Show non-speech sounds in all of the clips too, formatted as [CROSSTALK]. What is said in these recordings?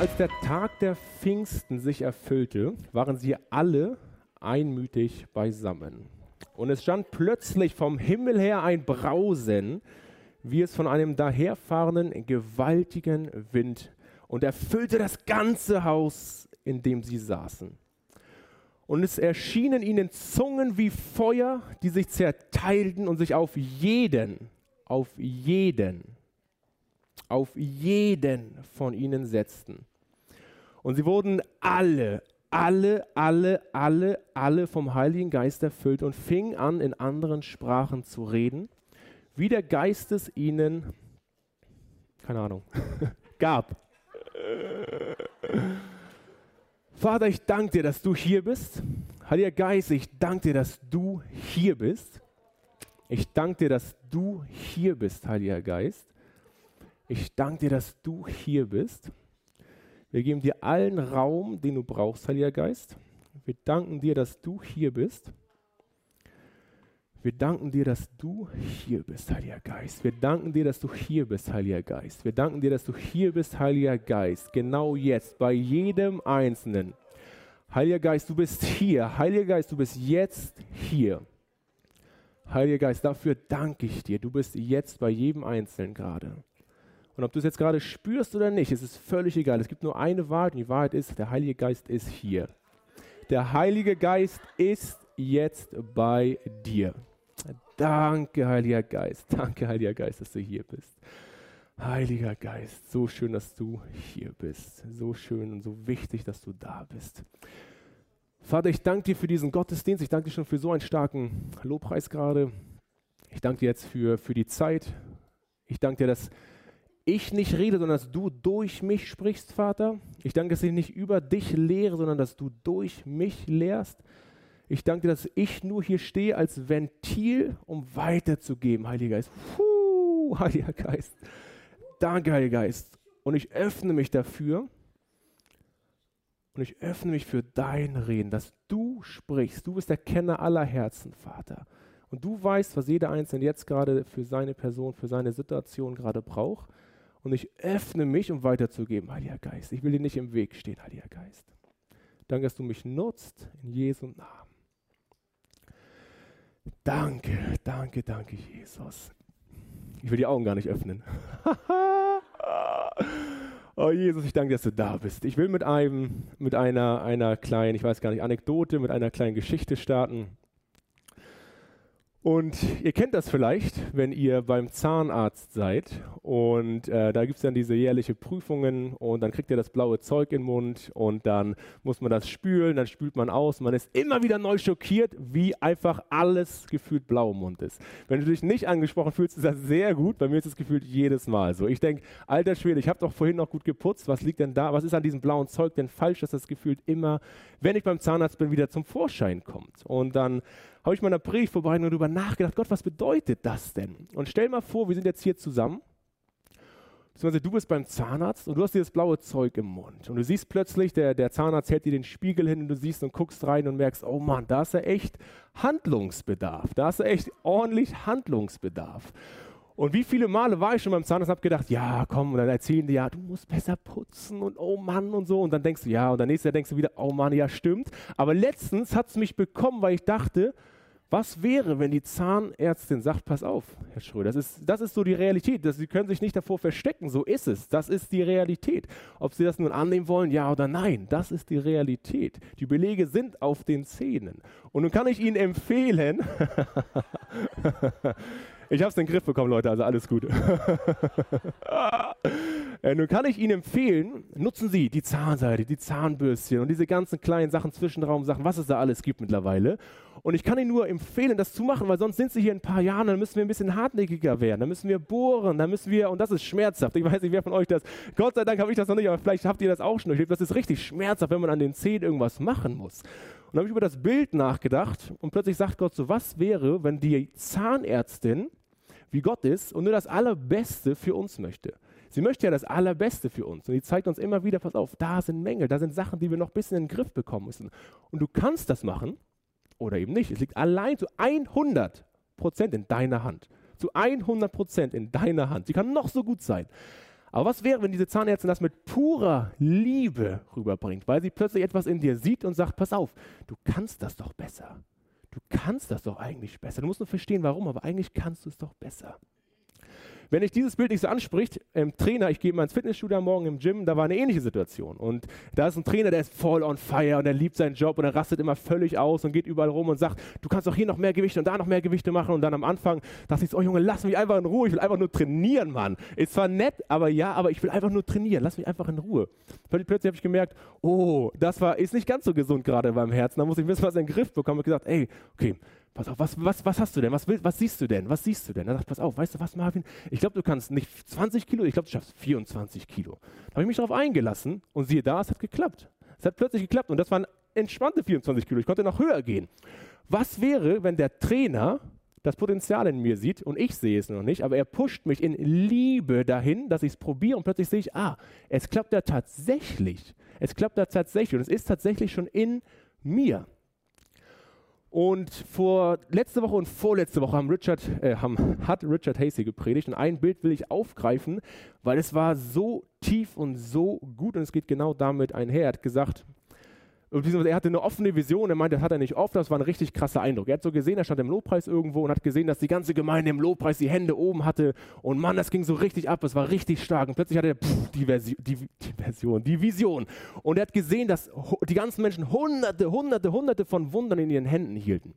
als der Tag der Pfingsten sich erfüllte, waren sie alle einmütig beisammen. Und es stand plötzlich vom Himmel her ein Brausen, wie es von einem daherfahrenden gewaltigen Wind, und erfüllte das ganze Haus, in dem sie saßen. Und es erschienen ihnen Zungen wie Feuer, die sich zerteilten und sich auf jeden, auf jeden, auf jeden von ihnen setzten. Und sie wurden alle, alle, alle, alle, alle vom Heiligen Geist erfüllt und fingen an, in anderen Sprachen zu reden, wie der Geist es ihnen, keine Ahnung, [LAUGHS] gab. Vater, ich danke dir, dass du hier bist. Heiliger Geist, ich danke dir, dass du hier bist. Ich danke dir, dass du hier bist, Heiliger Geist. Ich danke dir, dass du hier bist. Wir geben dir allen Raum, den du brauchst, Heiliger Geist. Wir danken dir, dass du hier bist. Wir danken dir, dass du hier bist, Heiliger Geist. Wir danken dir, dass du hier bist, Heiliger Geist. Wir danken dir, dass du hier bist, Heiliger Geist. Genau jetzt, bei jedem Einzelnen. Heiliger Geist, du bist hier. Heiliger Geist, du bist jetzt hier. Heiliger Geist, dafür danke ich dir. Du bist jetzt bei jedem Einzelnen gerade. Und ob du es jetzt gerade spürst oder nicht, es ist völlig egal. Es gibt nur eine Wahrheit und die Wahrheit ist, der Heilige Geist ist hier. Der Heilige Geist ist jetzt bei dir. Danke, Heiliger Geist. [LAUGHS] Danke, Heiliger Geist, dass du hier bist. Heiliger Geist, so schön, dass du hier bist. So schön und so wichtig, dass du da bist. Vater, ich danke dir für diesen Gottesdienst. Ich danke dir schon für so einen starken Lobpreis gerade. Ich danke dir jetzt für, für die Zeit. Ich danke dir, dass ich nicht rede, sondern dass du durch mich sprichst, Vater. Ich danke, dass ich nicht über dich lehre, sondern dass du durch mich lehrst. Ich danke dir, dass ich nur hier stehe als Ventil, um weiterzugeben, Heiliger Geist. Puh, Heiliger Geist. Danke, Heiliger Geist. Und ich öffne mich dafür. Und ich öffne mich für dein Reden, dass du sprichst. Du bist der Kenner aller Herzen, Vater. Und du weißt, was jeder Einzelne jetzt gerade für seine Person, für seine Situation gerade braucht. Und ich öffne mich, um weiterzugeben, Heiliger Geist. Ich will dir nicht im Weg stehen, Heiliger Geist. Danke, dass du mich nutzt, in Jesu Namen. Danke, danke, danke, Jesus. Ich will die Augen gar nicht öffnen. [LAUGHS] oh Jesus, ich danke, dass du da bist. Ich will mit einem, mit einer, einer kleinen, ich weiß gar nicht, Anekdote, mit einer kleinen Geschichte starten. Und ihr kennt das vielleicht, wenn ihr beim Zahnarzt seid und äh, da gibt es dann diese jährliche Prüfungen und dann kriegt ihr das blaue Zeug im Mund und dann muss man das spülen, dann spült man aus. Man ist immer wieder neu schockiert, wie einfach alles gefühlt blau im Mund ist. Wenn du dich nicht angesprochen fühlst, ist das sehr gut. Bei mir ist es gefühlt jedes Mal so. Ich denke, alter Schwede, ich habe doch vorhin noch gut geputzt. Was liegt denn da? Was ist an diesem blauen Zeug denn falsch, dass das gefühlt immer, wenn ich beim Zahnarzt bin, wieder zum Vorschein kommt? Und dann habe ich mal in der Predigtvorbereitung darüber nachgedacht, Gott, was bedeutet das denn? Und stell mal vor, wir sind jetzt hier zusammen, beziehungsweise du bist beim Zahnarzt und du hast dieses blaue Zeug im Mund und du siehst plötzlich, der, der Zahnarzt hält dir den Spiegel hin und du siehst und guckst rein und merkst, oh Mann, da ist ja echt Handlungsbedarf, da ist ja echt ordentlich Handlungsbedarf. Und wie viele Male war ich schon beim Zahnarzt und habe gedacht, ja, komm, und dann erzählen die, ja, du musst besser putzen und oh Mann und so. Und dann denkst du, ja, und dann nächstes Jahr denkst du wieder, oh Mann, ja, stimmt. Aber letztens hat es mich bekommen, weil ich dachte, was wäre, wenn die Zahnärztin sagt, pass auf, Herr Schröder, das ist, das ist so die Realität. Das, Sie können sich nicht davor verstecken, so ist es. Das ist die Realität. Ob Sie das nun annehmen wollen, ja oder nein, das ist die Realität. Die Belege sind auf den Zähnen. Und nun kann ich Ihnen empfehlen, [LAUGHS] ich habe es in den Griff bekommen, Leute, also alles gut. [LAUGHS] äh, nun kann ich Ihnen empfehlen, nutzen Sie die Zahnseide, die Zahnbürstchen und diese ganzen kleinen Sachen, Zwischenraumsachen, was es da alles gibt mittlerweile. Und ich kann Ihnen nur empfehlen, das zu machen, weil sonst sind Sie hier in ein paar Jahren, dann müssen wir ein bisschen hartnäckiger werden, dann müssen wir bohren, dann müssen wir, und das ist schmerzhaft. Ich weiß nicht, wer von euch das, Gott sei Dank habe ich das noch nicht, aber vielleicht habt ihr das auch schon durchlebt. Das ist richtig schmerzhaft, wenn man an den Zähnen irgendwas machen muss. Und dann habe ich über das Bild nachgedacht und plötzlich sagt Gott so, was wäre, wenn die Zahnärztin, wie Gott ist, und nur das Allerbeste für uns möchte. Sie möchte ja das Allerbeste für uns. Und die zeigt uns immer wieder, pass auf, da sind Mängel, da sind Sachen, die wir noch ein bisschen in den Griff bekommen müssen. Und du kannst das machen oder eben nicht. Es liegt allein zu 100 Prozent in deiner Hand. Zu 100 Prozent in deiner Hand. Sie kann noch so gut sein. Aber was wäre, wenn diese Zahnärztin das mit purer Liebe rüberbringt, weil sie plötzlich etwas in dir sieht und sagt, pass auf, du kannst das doch besser. Du kannst das doch eigentlich besser. Du musst nur verstehen, warum, aber eigentlich kannst du es doch besser. Wenn dich dieses Bild nicht so anspricht, ähm, Trainer, ich gehe mal ins Fitnessstudio am Morgen im Gym, da war eine ähnliche Situation. Und da ist ein Trainer, der ist voll on fire und er liebt seinen Job und er rastet immer völlig aus und geht überall rum und sagt, du kannst doch hier noch mehr Gewichte und da noch mehr Gewichte machen. Und dann am Anfang dachte ich oh Junge, lass mich einfach in Ruhe, ich will einfach nur trainieren, Mann. Ist zwar nett, aber ja, aber ich will einfach nur trainieren, lass mich einfach in Ruhe. Plötzlich habe ich gemerkt, oh, das war, ist nicht ganz so gesund gerade beim Herzen. Da muss ich ein bisschen was in den Griff bekommen und gesagt, ey, okay, pass auf, was, was, was hast du denn? Was, will, was siehst du denn? Was siehst du denn? Er sagt, pass auf, weißt du was, Marvin? Ich glaube, du kannst nicht 20 Kilo, ich glaube, du schaffst 24 Kilo. Da habe ich mich darauf eingelassen und siehe da, es hat geklappt. Es hat plötzlich geklappt und das waren entspannte 24 Kilo. Ich konnte noch höher gehen. Was wäre, wenn der Trainer das Potenzial in mir sieht und ich sehe es noch nicht, aber er pusht mich in Liebe dahin, dass ich es probiere und plötzlich sehe ich, ah, es klappt ja tatsächlich. Es klappt ja tatsächlich und es ist tatsächlich schon in mir. Und vor letzte Woche und vorletzte Woche haben Richard, äh, haben, hat Richard Hasey gepredigt und ein Bild will ich aufgreifen, weil es war so tief und so gut und es geht genau damit einher. Er hat gesagt, er hatte eine offene Vision, er meinte, das hat er nicht oft, das war ein richtig krasser Eindruck. Er hat so gesehen, er stand im Lobpreis irgendwo und hat gesehen, dass die ganze Gemeinde im Lobpreis die Hände oben hatte und Mann, das ging so richtig ab, es war richtig stark und plötzlich hatte er pff, die, Versi die, die, Version, die Vision und er hat gesehen, dass die ganzen Menschen hunderte, hunderte, hunderte von Wundern in ihren Händen hielten.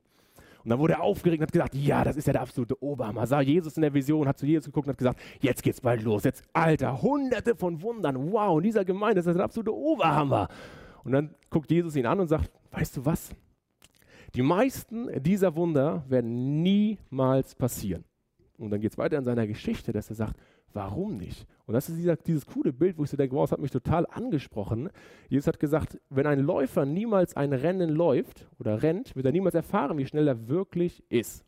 Und dann wurde er aufgeregt und hat gesagt, ja, das ist ja der absolute Oberhammer. Sah Jesus in der Vision, hat zu Jesus geguckt und hat gesagt, jetzt geht's bald los. Jetzt, Alter, hunderte von Wundern. Wow, in dieser Gemeinde ist das der absolute Oberhammer. Und dann guckt Jesus ihn an und sagt, weißt du was? Die meisten dieser Wunder werden niemals passieren. Und dann geht es weiter in seiner Geschichte, dass er sagt, warum nicht? Und das ist dieser, dieses coole Bild, wo ich so denke, wow, das hat mich total angesprochen. Jesus hat gesagt, wenn ein Läufer niemals ein Rennen läuft oder rennt, wird er niemals erfahren, wie schnell er wirklich ist.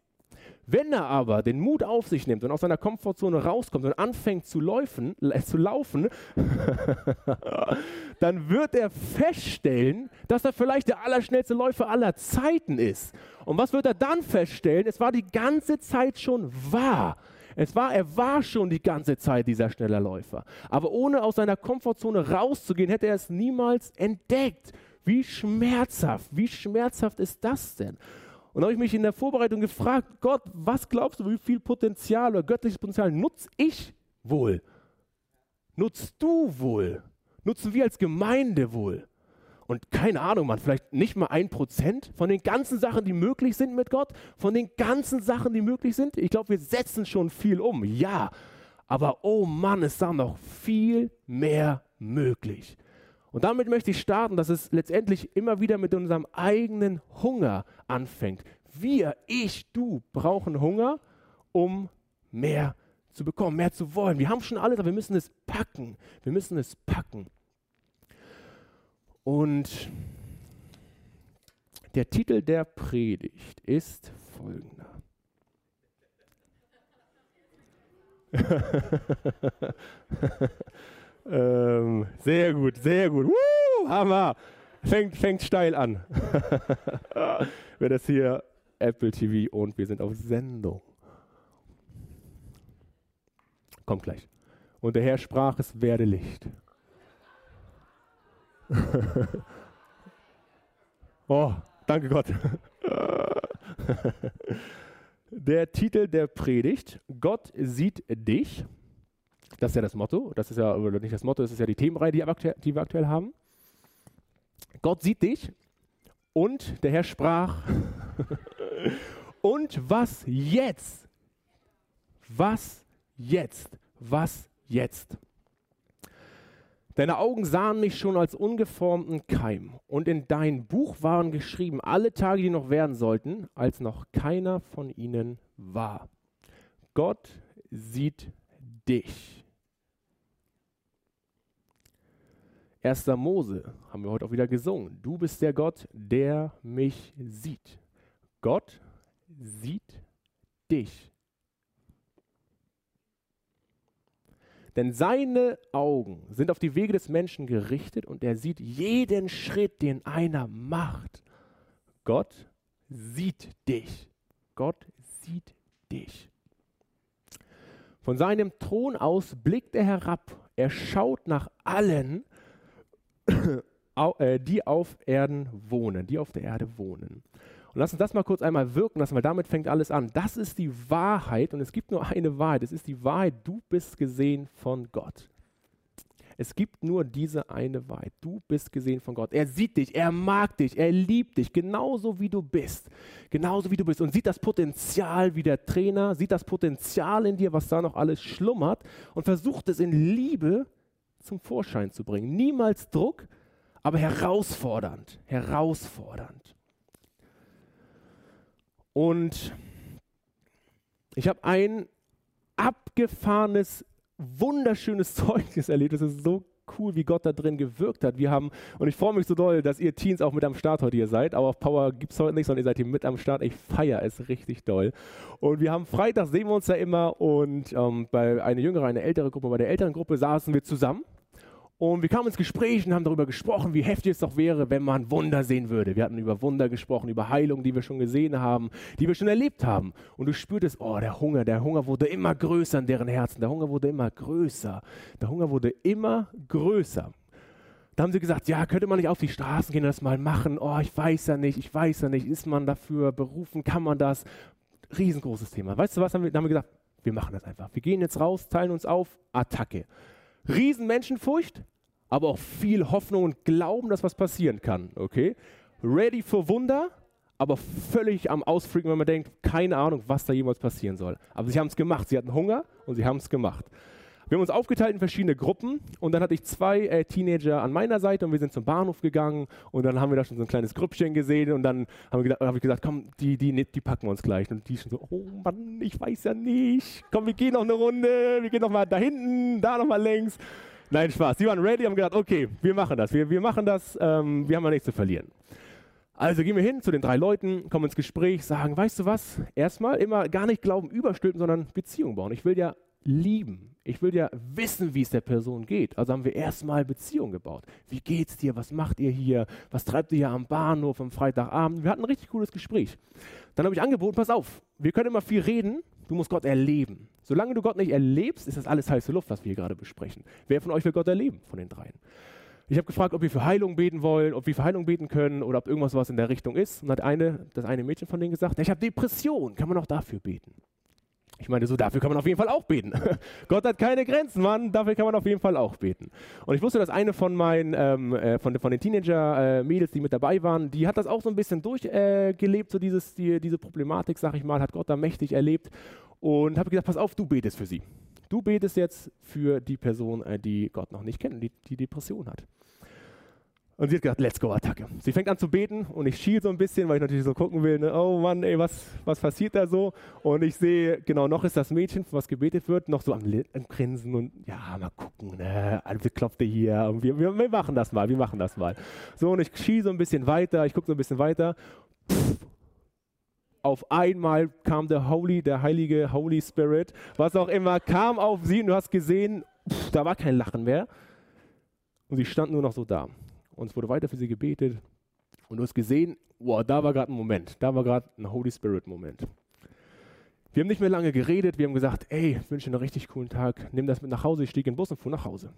Wenn er aber den Mut auf sich nimmt und aus seiner Komfortzone rauskommt und anfängt zu, laufen, äh, zu laufen, [LAUGHS] dann wird er feststellen, dass er vielleicht der allerschnellste Läufer aller Zeiten ist. Und was wird er dann feststellen? Es war die ganze Zeit schon wahr. Es war, er war schon die ganze Zeit dieser schnelle Läufer. Aber ohne aus seiner Komfortzone rauszugehen, hätte er es niemals entdeckt. Wie schmerzhaft, wie schmerzhaft ist das denn? Und habe ich mich in der Vorbereitung gefragt, Gott, was glaubst du, wie viel Potenzial oder göttliches Potenzial nutze ich wohl? Nutzt du wohl? Nutzen wir als Gemeinde wohl? Und keine Ahnung, man, vielleicht nicht mal ein Prozent von den ganzen Sachen, die möglich sind mit Gott, von den ganzen Sachen, die möglich sind. Ich glaube, wir setzen schon viel um, ja. Aber oh Mann, ist da noch viel mehr möglich. Und damit möchte ich starten, dass es letztendlich immer wieder mit unserem eigenen Hunger anfängt. Wir, ich, du brauchen Hunger, um mehr zu bekommen, mehr zu wollen. Wir haben schon alles, aber wir müssen es packen. Wir müssen es packen. Und der Titel der Predigt ist folgender. [LAUGHS] Ähm, sehr gut, sehr gut. Woo, Hammer. Fängt, fängt steil an. [LAUGHS] Wer das hier Apple TV und wir sind auf Sendung. Kommt gleich. Und der Herr sprach, es werde Licht. [LAUGHS] oh, danke Gott. [LAUGHS] der Titel der Predigt, Gott sieht dich. Das ist ja das Motto. Das ist ja, oder nicht das Motto, das ist ja die Themenreihe, die, die wir aktuell haben. Gott sieht dich und der Herr sprach. [LAUGHS] und was jetzt? Was jetzt? Was jetzt? Deine Augen sahen mich schon als ungeformten Keim, und in dein Buch waren geschrieben alle Tage, die noch werden sollten, als noch keiner von ihnen war. Gott sieht dich. 1. Mose haben wir heute auch wieder gesungen. Du bist der Gott, der mich sieht. Gott sieht dich. Denn seine Augen sind auf die Wege des Menschen gerichtet und er sieht jeden Schritt, den einer macht. Gott sieht dich. Gott sieht dich. Von seinem Thron aus blickt er herab Er schaut nach allen, die auf Erden wohnen, die auf der Erde wohnen. Und lass uns das mal kurz einmal wirken lassen, weil damit fängt alles an. Das ist die Wahrheit und es gibt nur eine Wahrheit. Es ist die Wahrheit, du bist gesehen von Gott. Es gibt nur diese eine Wahrheit. Du bist gesehen von Gott. Er sieht dich, er mag dich, er liebt dich, genauso wie du bist. Genauso wie du bist. Und sieht das Potenzial wie der Trainer, sieht das Potenzial in dir, was da noch alles schlummert und versucht es in Liebe zum Vorschein zu bringen. Niemals Druck, aber herausfordernd. Herausfordernd. Und ich habe ein abgefahrenes wunderschönes [LAUGHS] Zeugnis erlebt. Es ist so cool, wie Gott da drin gewirkt hat. Wir haben, und ich freue mich so doll, dass ihr Teens auch mit am Start heute hier seid. Aber auf Power gibt es heute nicht, sondern ihr seid hier mit am Start. Ich feiere es richtig doll. Und wir haben Freitag, sehen wir uns ja immer. Und ähm, bei einer jüngeren, einer älteren Gruppe, bei der älteren Gruppe saßen wir zusammen. Und wir kamen ins Gespräch und haben darüber gesprochen, wie heftig es doch wäre, wenn man Wunder sehen würde. Wir hatten über Wunder gesprochen, über Heilung, die wir schon gesehen haben, die wir schon erlebt haben. Und du spürtest, oh, der Hunger, der Hunger wurde immer größer in deren Herzen. Der Hunger wurde immer größer. Der Hunger wurde immer größer. Da haben sie gesagt, ja, könnte man nicht auf die Straßen gehen und das mal machen? Oh, ich weiß ja nicht, ich weiß ja nicht. Ist man dafür berufen? Kann man das? Riesengroßes Thema. Weißt du was? Wir, haben wir gesagt, wir machen das einfach. Wir gehen jetzt raus, teilen uns auf, Attacke. Riesen Menschenfurcht, aber auch viel Hoffnung und Glauben, dass was passieren kann. Okay? Ready for Wunder, aber völlig am Ausfreaken, wenn man denkt, keine Ahnung, was da jemals passieren soll. Aber sie haben es gemacht. Sie hatten Hunger und sie haben es gemacht. Wir haben uns aufgeteilt in verschiedene Gruppen und dann hatte ich zwei äh, Teenager an meiner Seite und wir sind zum Bahnhof gegangen und dann haben wir da schon so ein kleines Grüppchen gesehen und dann habe hab ich gesagt, komm, die, die, die packen wir uns gleich. Und die schon so, oh Mann, ich weiß ja nicht. Komm, wir gehen noch eine Runde, wir gehen noch mal da hinten, da noch mal längs. Nein, Spaß. Die waren ready, haben gedacht, okay, wir machen das, wir, wir machen das, ähm, wir haben ja nichts zu verlieren. Also gehen wir hin zu den drei Leuten, kommen ins Gespräch, sagen, weißt du was, erstmal immer gar nicht Glauben überstülpen, sondern Beziehung bauen. Ich will ja lieben. Ich will ja wissen, wie es der Person geht. Also haben wir erstmal Beziehung gebaut. Wie geht's dir? Was macht ihr hier? Was treibt ihr hier am Bahnhof am Freitagabend? Wir hatten ein richtig cooles Gespräch. Dann habe ich angeboten, pass auf, wir können immer viel reden, du musst Gott erleben. Solange du Gott nicht erlebst, ist das alles heiße Luft, was wir hier gerade besprechen. Wer von euch will Gott erleben, von den dreien? Ich habe gefragt, ob wir für Heilung beten wollen, ob wir für Heilung beten können oder ob irgendwas was in der Richtung ist. Und hat eine, das eine Mädchen von denen gesagt, ich habe Depression, kann man auch dafür beten? Ich meine, so dafür kann man auf jeden Fall auch beten. [LAUGHS] Gott hat keine Grenzen, Mann, dafür kann man auf jeden Fall auch beten. Und ich wusste, dass eine von meinen, ähm, äh, von, von, den Teenager-Mädels, äh, die mit dabei waren, die hat das auch so ein bisschen durchgelebt, äh, so dieses, die, diese Problematik, sag ich mal, hat Gott da mächtig erlebt. Und habe gesagt, pass auf, du betest für sie. Du betest jetzt für die Person, äh, die Gott noch nicht kennt, die, die Depression hat. Und sie hat gesagt, let's go, Attacke. Sie fängt an zu beten und ich schiel so ein bisschen, weil ich natürlich so gucken will, ne? oh Mann, ey, was, was passiert da so? Und ich sehe, genau, noch ist das Mädchen, was gebetet wird, noch so am, am Grinsen und ja, mal gucken, ne? Alles klopft hier und wir, wir, wir, machen das mal, wir machen das mal. So, und ich schiel so ein bisschen weiter, ich gucke so ein bisschen weiter. Pff, auf einmal kam der Holy, der heilige Holy Spirit, was auch immer, kam auf sie und du hast gesehen, pff, da war kein Lachen mehr. Und sie stand nur noch so da und es wurde weiter für sie gebetet. Und du hast gesehen, wow, da war gerade ein Moment, da war gerade ein Holy Spirit-Moment. Wir haben nicht mehr lange geredet, wir haben gesagt, ey, wünsche dir einen richtig coolen Tag, nimm das mit nach Hause. Ich stieg in den Bus und fuhr nach Hause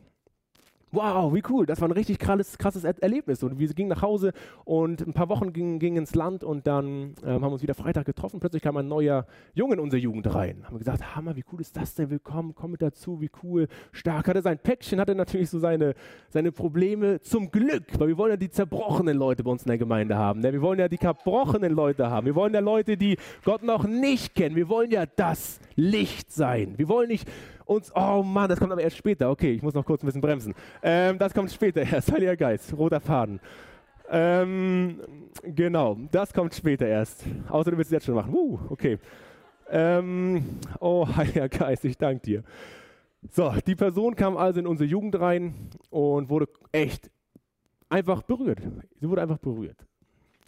wow, wie cool, das war ein richtig krasses, krasses Erlebnis. Und wir gingen nach Hause und ein paar Wochen gingen, gingen ins Land und dann ähm, haben wir uns wieder Freitag getroffen. Plötzlich kam ein neuer Junge in unsere Jugend rein. Haben wir gesagt, Hammer, wie cool ist das denn? Willkommen, komm mit dazu, wie cool, stark. Hatte sein Päckchen, hatte natürlich so seine, seine Probleme. Zum Glück, weil wir wollen ja die zerbrochenen Leute bei uns in der Gemeinde haben. Ne? Wir wollen ja die zerbrochenen Leute haben. Wir wollen ja Leute, die Gott noch nicht kennen. Wir wollen ja das Licht sein. Wir wollen nicht uns, oh Mann, das kommt aber erst später. Okay, ich muss noch kurz ein bisschen bremsen. Ähm, das kommt später erst. Heiliger Geist, roter Faden. Ähm, genau, das kommt später erst. Außer du willst es jetzt schon machen. Uh, okay. Ähm, oh, [LAUGHS] Heiliger Geist, ich danke dir. So, die Person kam also in unsere Jugend rein und wurde echt einfach berührt. Sie wurde einfach berührt.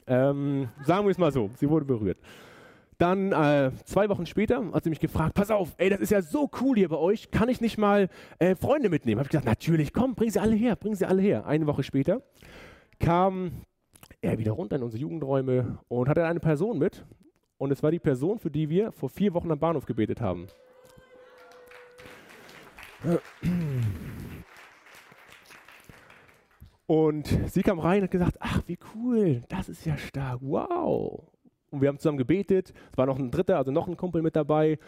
Ähm, sagen wir es mal so, sie wurde berührt. Dann äh, zwei Wochen später hat sie mich gefragt, pass auf, ey, das ist ja so cool hier bei euch, kann ich nicht mal äh, Freunde mitnehmen? Habe ich gesagt, natürlich, komm, bring sie alle her, bring sie alle her. Eine Woche später kam er wieder runter in unsere Jugendräume und hatte eine Person mit. Und es war die Person, für die wir vor vier Wochen am Bahnhof gebetet haben. Und sie kam rein und hat gesagt, ach, wie cool, das ist ja stark, wow. Und wir haben zusammen gebetet, es war noch ein dritter, also noch ein Kumpel mit dabei.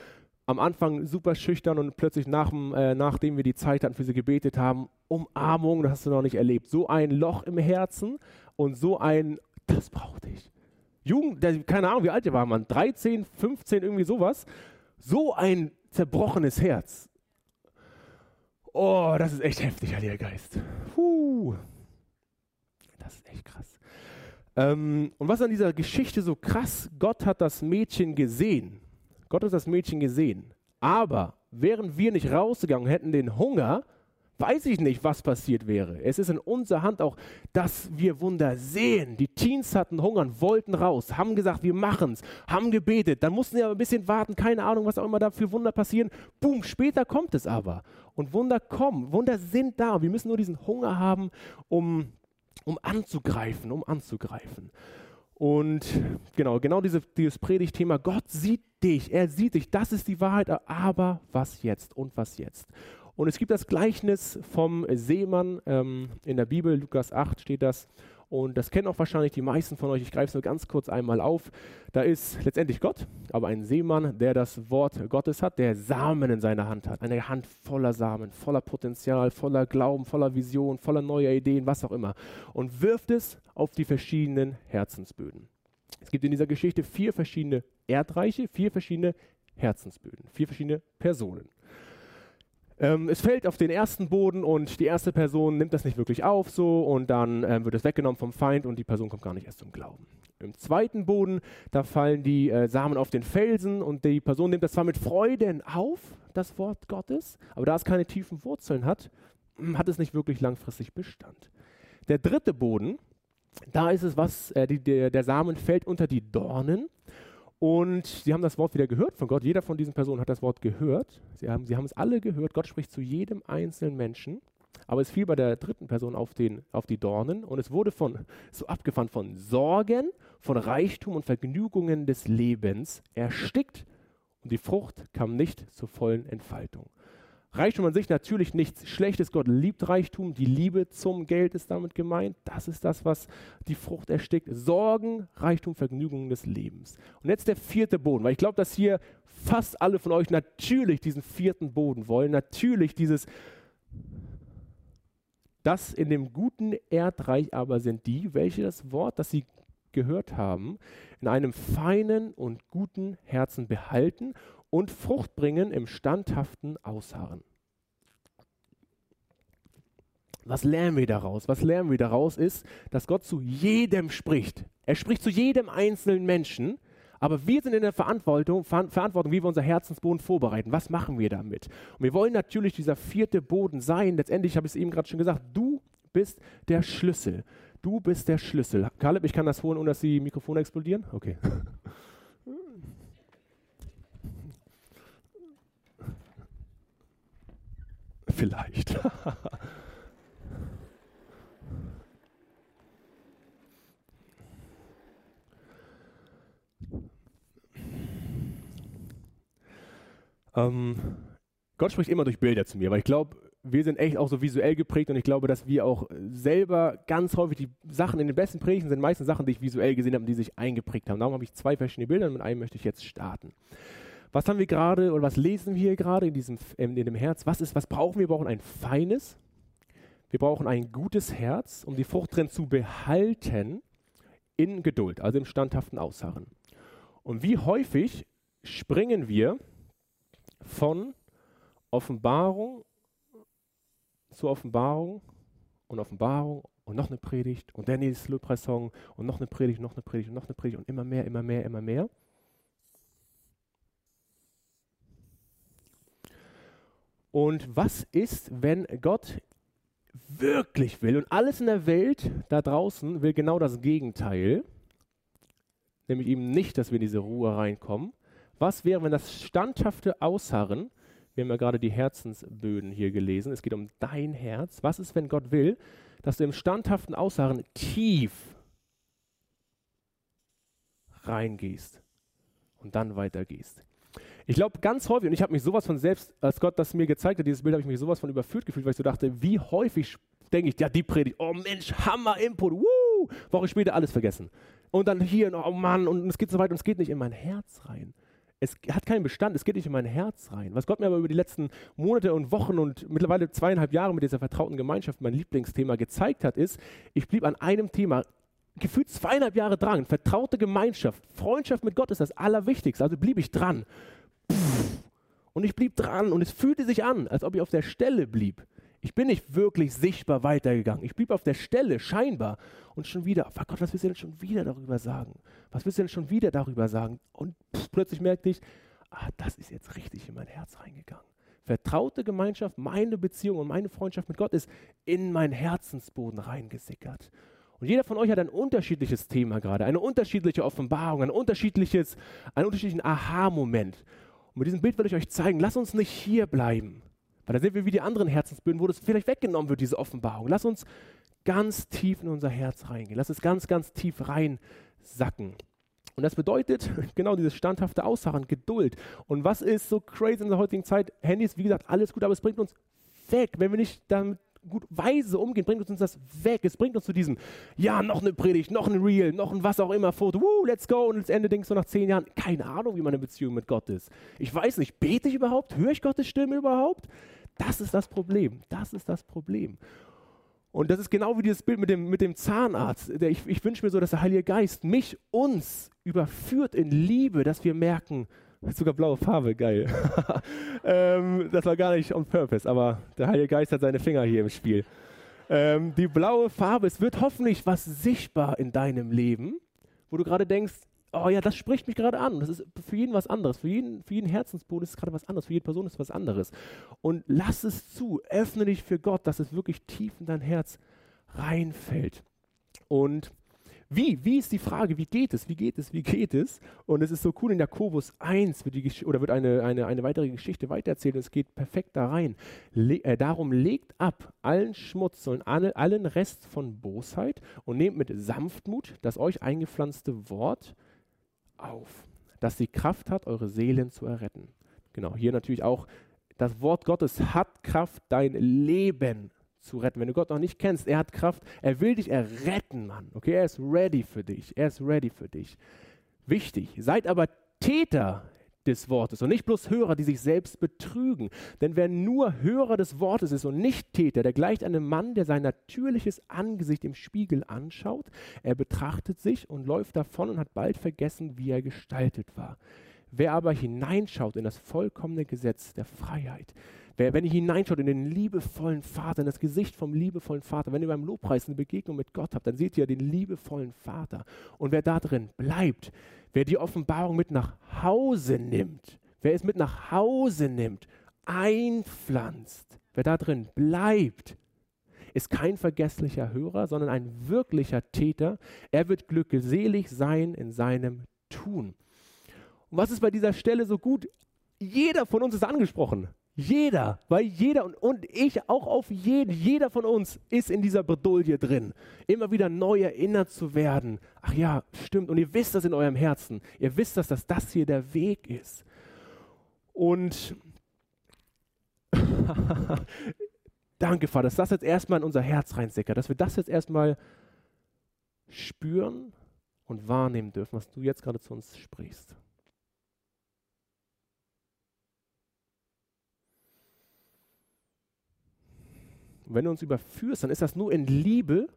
Am Anfang super schüchtern und plötzlich nach, äh, nachdem wir die Zeit hatten, für sie gebetet haben, Umarmung, das hast du noch nicht erlebt. So ein Loch im Herzen und so ein, das brauchte ich. Jugend, keine Ahnung, wie alt der war man, 13, 15, irgendwie sowas. So ein zerbrochenes Herz. Oh, das ist echt heftig, Heiliger Geist. Puh. Das ist echt krass. Ähm, und was an dieser Geschichte so krass, Gott hat das Mädchen gesehen. Gott hat das Mädchen gesehen. Aber wären wir nicht rausgegangen, hätten den Hunger, weiß ich nicht, was passiert wäre. Es ist in unserer Hand auch, dass wir Wunder sehen. Die Teens hatten Hunger wollten raus, haben gesagt, wir machen es, haben gebetet. Dann mussten sie aber ein bisschen warten, keine Ahnung, was auch immer da für Wunder passieren. Boom, später kommt es aber. Und Wunder kommen, Wunder sind da. Wir müssen nur diesen Hunger haben, um, um anzugreifen, um anzugreifen. Und genau, genau diese, dieses Predigtthema, Gott sieht dich, er sieht dich, das ist die Wahrheit, aber was jetzt und was jetzt? Und es gibt das Gleichnis vom Seemann ähm, in der Bibel, Lukas 8 steht das. Und das kennen auch wahrscheinlich die meisten von euch. Ich greife es nur ganz kurz einmal auf. Da ist letztendlich Gott, aber ein Seemann, der das Wort Gottes hat, der Samen in seiner Hand hat. Eine Hand voller Samen, voller Potenzial, voller Glauben, voller Vision, voller neuer Ideen, was auch immer. Und wirft es auf die verschiedenen Herzensböden. Es gibt in dieser Geschichte vier verschiedene Erdreiche, vier verschiedene Herzensböden, vier verschiedene Personen. Ähm, es fällt auf den ersten Boden und die erste Person nimmt das nicht wirklich auf so und dann ähm, wird es weggenommen vom Feind und die Person kommt gar nicht erst zum Glauben. Im zweiten Boden, da fallen die äh, Samen auf den Felsen und die Person nimmt das zwar mit Freuden auf, das Wort Gottes, aber da es keine tiefen Wurzeln hat, hm, hat es nicht wirklich langfristig Bestand. Der dritte Boden, da ist es was, äh, die, der, der Samen fällt unter die Dornen und sie haben das Wort wieder gehört von Gott. Jeder von diesen Personen hat das Wort gehört. Sie haben, sie haben es alle gehört. Gott spricht zu jedem einzelnen Menschen. Aber es fiel bei der dritten Person auf, den, auf die Dornen und es wurde von, so abgefahren von Sorgen, von Reichtum und Vergnügungen des Lebens erstickt und die Frucht kam nicht zur vollen Entfaltung. Reichtum an sich natürlich nichts Schlechtes. Gott liebt Reichtum. Die Liebe zum Geld ist damit gemeint. Das ist das, was die Frucht erstickt. Sorgen, Reichtum, Vergnügungen des Lebens. Und jetzt der vierte Boden, weil ich glaube, dass hier fast alle von euch natürlich diesen vierten Boden wollen. Natürlich dieses, das in dem guten Erdreich aber sind die, welche das Wort, das sie gehört haben, in einem feinen und guten Herzen behalten und Frucht bringen im standhaften Ausharren. Was lernen wir daraus? Was lernen wir daraus ist, dass Gott zu jedem spricht. Er spricht zu jedem einzelnen Menschen, aber wir sind in der Verantwortung, Verantwortung, wie wir unser Herzensboden vorbereiten. Was machen wir damit? Und wir wollen natürlich dieser vierte Boden sein. Letztendlich habe ich es eben gerade schon gesagt, du bist der Schlüssel. Du bist der Schlüssel. Kaleb, ich kann das holen, ohne dass die Mikrofone explodieren? Okay. [LAUGHS] Vielleicht. [LAUGHS] ähm, Gott spricht immer durch Bilder zu mir, weil ich glaube, wir sind echt auch so visuell geprägt und ich glaube, dass wir auch selber ganz häufig die Sachen in den besten Predigten sind meistens Sachen, die ich visuell gesehen habe die sich eingeprägt haben. Darum habe ich zwei verschiedene Bilder und mit einem möchte ich jetzt starten. Was haben wir gerade oder was lesen wir hier gerade in, diesem, in dem Herz? Was, ist, was brauchen wir? Wir brauchen ein feines, wir brauchen ein gutes Herz, um die Frucht drin zu behalten in Geduld, also im standhaften Ausharren. Und wie häufig springen wir von Offenbarung zu Offenbarung und Offenbarung und noch eine Predigt und der nächste Lobpreissong und noch eine Predigt, noch eine Predigt und noch eine Predigt und immer mehr, immer mehr, immer mehr. Und was ist, wenn Gott wirklich will und alles in der Welt da draußen will genau das Gegenteil, nämlich eben nicht, dass wir in diese Ruhe reinkommen. Was wäre, wenn das standhafte Ausharren, wir haben ja gerade die Herzensböden hier gelesen, es geht um dein Herz. Was ist, wenn Gott will, dass du im standhaften Ausharren tief reingehst und dann weitergehst? Ich glaube ganz häufig, und ich habe mich sowas von selbst, als Gott das mir gezeigt hat, dieses Bild, habe ich mich sowas von überführt gefühlt, weil ich so dachte, wie häufig denke ich, ja, die Predigt, oh Mensch, Hammer Input, woo! Woche später alles vergessen. Und dann hier, oh Mann, und es geht so weit und es geht nicht in mein Herz rein. Es hat keinen Bestand, es geht nicht in mein Herz rein. Was Gott mir aber über die letzten Monate und Wochen und mittlerweile zweieinhalb Jahre mit dieser vertrauten Gemeinschaft mein Lieblingsthema gezeigt hat, ist, ich blieb an einem Thema gefühlt zweieinhalb Jahre dran. Vertraute Gemeinschaft, Freundschaft mit Gott ist das Allerwichtigste. Also blieb ich dran. Und ich blieb dran und es fühlte sich an, als ob ich auf der Stelle blieb. Ich bin nicht wirklich sichtbar weitergegangen. Ich blieb auf der Stelle, scheinbar. Und schon wieder, oh Gott, was willst du denn schon wieder darüber sagen? Was willst du denn schon wieder darüber sagen? Und plötzlich merkte ich, ah, das ist jetzt richtig in mein Herz reingegangen. Vertraute Gemeinschaft, meine Beziehung und meine Freundschaft mit Gott ist in mein Herzensboden reingesickert. Und jeder von euch hat ein unterschiedliches Thema gerade, eine unterschiedliche Offenbarung, ein unterschiedliches, einen unterschiedlichen Aha-Moment. Und mit diesem Bild will ich euch zeigen, lass uns nicht hier bleiben. Weil da sind wir wie die anderen Herzensböden, wo das vielleicht weggenommen wird, diese Offenbarung. Lass uns ganz tief in unser Herz reingehen. Lass es ganz, ganz tief reinsacken. Und das bedeutet [LAUGHS] genau dieses standhafte Ausharren, Geduld. Und was ist so crazy in der heutigen Zeit? Handys, wie gesagt, alles gut, aber es bringt uns weg, wenn wir nicht damit gut weise umgehen, bringt uns das weg. Es bringt uns zu diesem, ja, noch eine Predigt, noch ein Reel, noch ein was auch immer, Foto, woo, let's go. Und letztendlich denkst du nach zehn Jahren, keine Ahnung, wie meine Beziehung mit Gott ist. Ich weiß nicht, bete ich überhaupt? Höre ich Gottes Stimme überhaupt? Das ist das Problem. Das ist das Problem. Und das ist genau wie dieses Bild mit dem, mit dem Zahnarzt. Ich, ich wünsche mir so, dass der Heilige Geist mich, uns überführt in Liebe, dass wir merken, Sogar blaue Farbe, geil. [LAUGHS] ähm, das war gar nicht on purpose, aber der Heilige Geist hat seine Finger hier im Spiel. Ähm, die blaue Farbe, es wird hoffentlich was sichtbar in deinem Leben, wo du gerade denkst, oh ja, das spricht mich gerade an. Das ist für jeden was anderes. Für jeden, für jeden Herzensboden ist es gerade was anderes. Für jede Person ist es was anderes. Und lass es zu. Öffne dich für Gott, dass es wirklich tief in dein Herz reinfällt. Und wie? Wie ist die Frage? Wie geht es? Wie geht es? Wie geht es? Und es ist so cool, in Jakobus 1 wird, die, oder wird eine, eine, eine weitere Geschichte weitererzählt und es geht perfekt da rein. Le äh, darum legt ab allen Schmutz und alle, allen Rest von Bosheit und nehmt mit Sanftmut das euch eingepflanzte Wort auf, das die Kraft hat, eure Seelen zu erretten. Genau, hier natürlich auch, das Wort Gottes hat Kraft, dein Leben zu retten. Wenn du Gott noch nicht kennst, er hat Kraft, er will dich erretten, Mann. Okay, er ist ready für dich. Er ist ready für dich. Wichtig, seid aber Täter des Wortes und nicht bloß Hörer, die sich selbst betrügen. Denn wer nur Hörer des Wortes ist und nicht Täter, der gleicht einem Mann, der sein natürliches Angesicht im Spiegel anschaut. Er betrachtet sich und läuft davon und hat bald vergessen, wie er gestaltet war. Wer aber hineinschaut in das vollkommene Gesetz der Freiheit, wenn ihr hineinschaut in den liebevollen Vater, in das Gesicht vom liebevollen Vater, wenn ihr beim Lobpreis eine Begegnung mit Gott habt, dann seht ihr den liebevollen Vater. Und wer da drin bleibt, wer die Offenbarung mit nach Hause nimmt, wer es mit nach Hause nimmt, einpflanzt, wer da drin bleibt, ist kein vergesslicher Hörer, sondern ein wirklicher Täter. Er wird glückselig sein in seinem Tun. Und was ist bei dieser Stelle so gut? Jeder von uns ist angesprochen. Jeder, weil jeder und, und ich auch auf jeden, jeder von uns ist in dieser Bredouille drin. Immer wieder neu erinnert zu werden. Ach ja, stimmt. Und ihr wisst das in eurem Herzen. Ihr wisst das, dass das hier der Weg ist. Und [LAUGHS] danke, Vater, dass das jetzt erstmal in unser Herz reinsickert, dass wir das jetzt erstmal spüren und wahrnehmen dürfen, was du jetzt gerade zu uns sprichst. Und wenn du uns überführst, dann ist das nur in Liebe,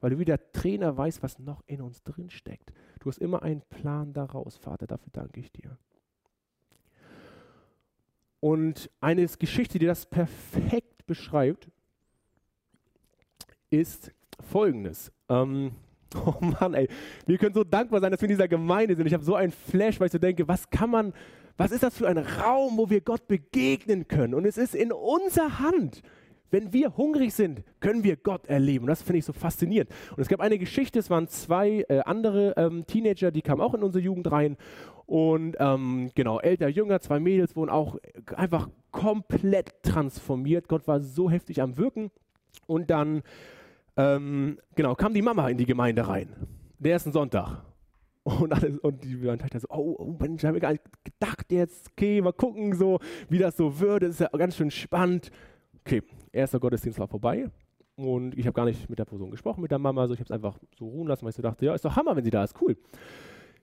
weil du wie der Trainer weißt, was noch in uns drin steckt. Du hast immer einen Plan daraus, Vater, dafür danke ich dir. Und eine Geschichte, die das perfekt beschreibt, ist folgendes. Ähm, [LAUGHS] oh Mann, ey, wir können so dankbar sein, dass wir in dieser Gemeinde sind. Ich habe so einen Flash, weil ich so denke, was kann man, was ist das für ein Raum, wo wir Gott begegnen können? Und es ist in unserer Hand. Wenn wir hungrig sind, können wir Gott erleben. Und das finde ich so faszinierend. Und es gab eine Geschichte, es waren zwei äh, andere ähm, Teenager, die kamen auch in unsere Jugend rein. Und ähm, genau, älter, jünger, zwei Mädels wurden auch einfach komplett transformiert. Gott war so heftig am Wirken. Und dann, ähm, genau, kam die Mama in die Gemeinde rein. Der ersten Sonntag. Und, alles, und die waren so, oh, oh Mensch, haben wir gar nicht gedacht jetzt, okay, mal gucken, so, wie das so würde. Das ist ja ganz schön spannend. Okay, erster Gottesdienst war vorbei Und ich habe gar nicht mit der Person gesprochen, mit der Mama. So, ich habe es einfach so ruhen lassen, weil ich so dachte, ja, ist doch Hammer, wenn sie da ist, cool.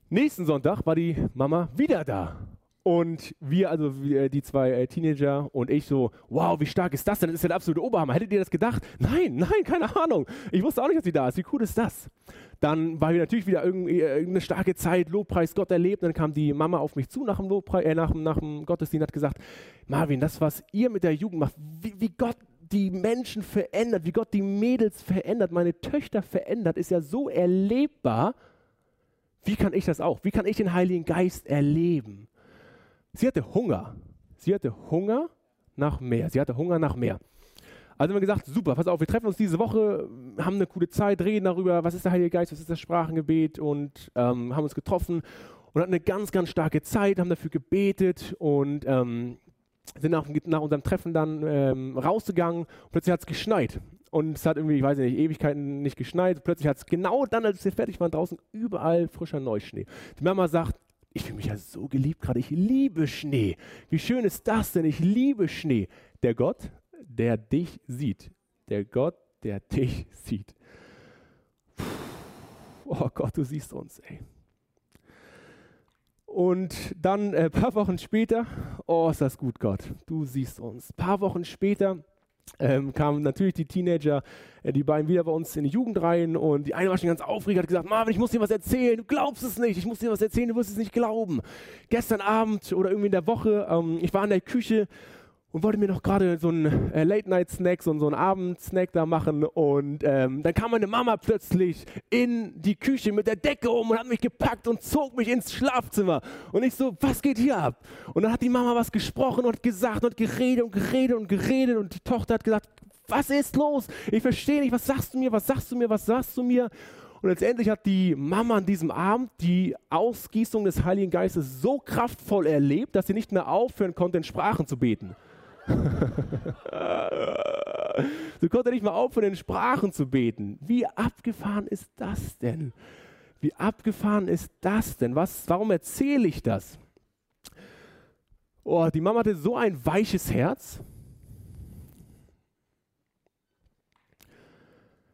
Nächsten Sonntag war die Mama wieder da. Und wir, also wir, die zwei äh, Teenager und ich so, wow, wie stark ist das denn? Das ist ja der absolute Oberhammer. Hättet ihr das gedacht? Nein, [LAUGHS] nein, keine Ahnung. Ich wusste auch nicht, dass sie da ist. Wie cool ist das? Dann war wir natürlich wieder äh, irgendeine starke Zeit, Lobpreis Gott erlebt. Dann kam die Mama auf mich zu nach dem Lobpreis, äh, nach, nach dem Gottesdienst hat gesagt, Marvin, das, was ihr mit der Jugend macht, wie, wie Gott die Menschen verändert, wie Gott die Mädels verändert, meine Töchter verändert, ist ja so erlebbar. Wie kann ich das auch? Wie kann ich den Heiligen Geist erleben? Sie hatte Hunger. Sie hatte Hunger nach mehr. Sie hatte Hunger nach mehr. Also haben wir gesagt, super, pass auf, wir treffen uns diese Woche, haben eine coole Zeit, reden darüber, was ist der Heilige Geist, was ist das Sprachengebet und ähm, haben uns getroffen und hatten eine ganz, ganz starke Zeit, haben dafür gebetet und ähm, sind nach, nach, unserem Treffen dann ähm, rausgegangen und plötzlich hat es geschneit. Und es hat irgendwie, ich weiß nicht, Ewigkeiten nicht geschneit. Plötzlich hat es genau dann, als wir fertig waren, draußen überall frischer Neuschnee. Die Mama sagt, ich fühle mich ja so geliebt gerade. Ich liebe Schnee. Wie schön ist das denn? Ich liebe Schnee. Der Gott, der dich sieht. Der Gott, der dich sieht. Puh. Oh Gott, du siehst uns, ey. Und dann ein äh, paar Wochen später, oh, ist das gut, Gott, du siehst uns. Ein paar Wochen später ähm, kamen natürlich die Teenager, äh, die beiden wieder bei uns in die Jugend rein und die eine war schon ganz aufgeregt, hat gesagt, Marvin, ich muss dir was erzählen, du glaubst es nicht, ich muss dir was erzählen, du wirst es nicht glauben. Gestern Abend oder irgendwie in der Woche, ähm, ich war in der Küche und wollte mir noch gerade so einen äh, Late-Night-Snack, so, so einen Abendsnack da machen. Und ähm, dann kam meine Mama plötzlich in die Küche mit der Decke um und hat mich gepackt und zog mich ins Schlafzimmer. Und ich so, was geht hier ab? Und dann hat die Mama was gesprochen und gesagt und geredet und geredet und geredet. Und die Tochter hat gesagt, was ist los? Ich verstehe nicht, was sagst du mir, was sagst du mir, was sagst du mir? Und letztendlich hat die Mama an diesem Abend die Ausgießung des Heiligen Geistes so kraftvoll erlebt, dass sie nicht mehr aufhören konnte, in Sprachen zu beten. [LAUGHS] Sie konnte nicht mal aufhören, in Sprachen zu beten. Wie abgefahren ist das denn? Wie abgefahren ist das denn? Was, warum erzähle ich das? Oh, die Mama hatte so ein weiches Herz.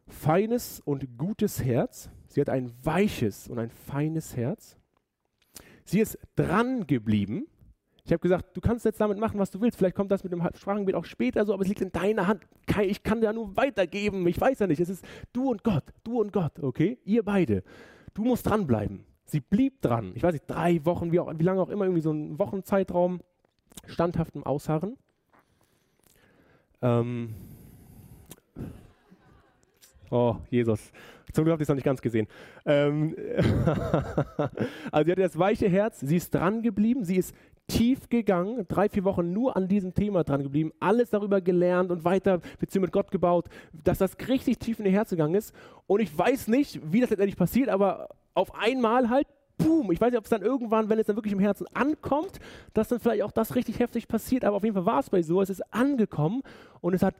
Feines und gutes Herz. Sie hat ein weiches und ein feines Herz. Sie ist dran geblieben ich habe gesagt, du kannst jetzt damit machen, was du willst. Vielleicht kommt das mit dem Sprachengebet auch später so, aber es liegt in deiner Hand. Ich kann ja nur weitergeben. Ich weiß ja nicht. Es ist du und Gott, du und Gott, okay? Ihr beide. Du musst dranbleiben. Sie blieb dran. Ich weiß nicht, drei Wochen, wie, auch, wie lange auch immer, irgendwie so ein Wochenzeitraum, standhaftem Ausharren. Ähm oh, Jesus. Zum Glück habt ihr es noch nicht ganz gesehen. Ähm [LAUGHS] also sie hatte das weiche Herz, sie ist dran geblieben, sie ist tief gegangen, drei, vier Wochen nur an diesem Thema dran geblieben, alles darüber gelernt und weiter Beziehung mit Gott gebaut, dass das richtig tief in ihr Herz gegangen ist. Und ich weiß nicht, wie das letztendlich passiert, aber auf einmal halt, boom, ich weiß nicht, ob es dann irgendwann, wenn es dann wirklich im Herzen ankommt, dass dann vielleicht auch das richtig heftig passiert, aber auf jeden Fall war es bei so, es ist angekommen und es hat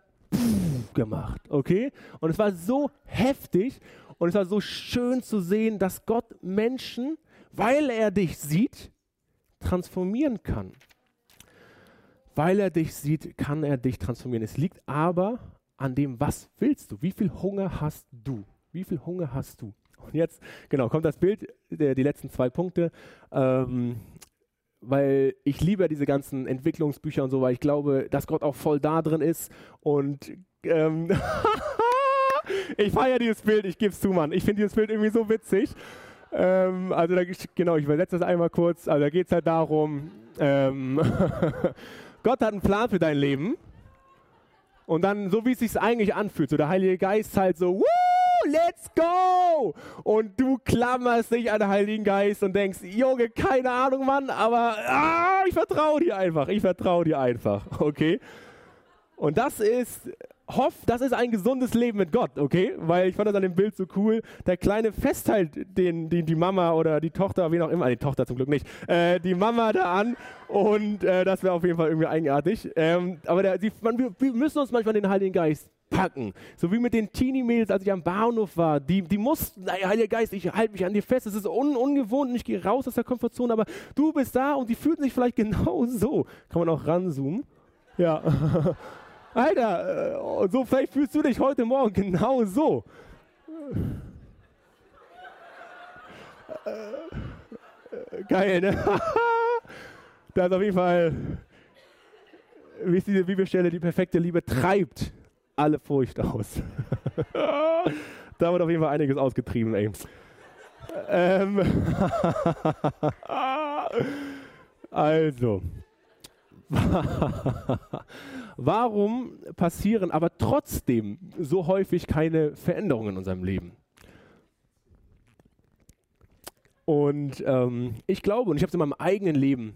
gemacht, okay? Und es war so heftig und es war so schön zu sehen, dass Gott Menschen, weil er dich sieht, transformieren kann. Weil er dich sieht, kann er dich transformieren. Es liegt aber an dem, was willst du? Wie viel Hunger hast du? Wie viel Hunger hast du? Und jetzt, genau, kommt das Bild, der, die letzten zwei Punkte. Ähm, weil ich liebe diese ganzen Entwicklungsbücher und so, weil ich glaube, dass Gott auch voll da drin ist. Und ähm, [LAUGHS] ich feiere dieses Bild, ich gebe es zu, Mann. Ich finde dieses Bild irgendwie so witzig. Ähm, also da, genau, ich übersetze das einmal kurz. Also da geht es halt darum, ähm, [LAUGHS] Gott hat einen Plan für dein Leben. Und dann, so wie es sich eigentlich anfühlt, so der Heilige Geist halt so, Woo, let's go! Und du klammerst dich an den Heiligen Geist und denkst, Junge, keine Ahnung, Mann, aber ah, ich vertraue dir einfach, ich vertraue dir einfach, [LAUGHS] okay? Und das ist hoff, das ist ein gesundes Leben mit Gott, okay? Weil ich fand das an dem Bild so cool. Der Kleine festhält den, den, die Mama oder die Tochter, wie auch immer, die Tochter zum Glück nicht, äh, die Mama da an und äh, das wäre auf jeden Fall irgendwie eigenartig. Ähm, aber der, die, man, wir, wir müssen uns manchmal den Heiligen Geist packen. So wie mit den Teenie-Mädels, als ich am Bahnhof war. Die, die mussten, naja, Heiliger Geist, ich halte mich an dir fest. Es ist un, ungewohnt und ich gehe raus aus der Komfortzone, aber du bist da und die fühlen sich vielleicht [LAUGHS] genau so. Kann man auch ranzoomen. Ja. [LAUGHS] Alter, äh, so vielleicht fühlst du dich heute Morgen genau so. Äh, geil, ne? [LAUGHS] da ist auf jeden Fall, wie ist diese Bibelstelle, die perfekte Liebe treibt alle Furcht aus. [LAUGHS] da wird auf jeden Fall einiges ausgetrieben, ey. ähm, [LAUGHS] also, [LAUGHS] warum passieren aber trotzdem so häufig keine Veränderungen in unserem Leben? Und ähm, ich glaube, und ich habe es in meinem eigenen Leben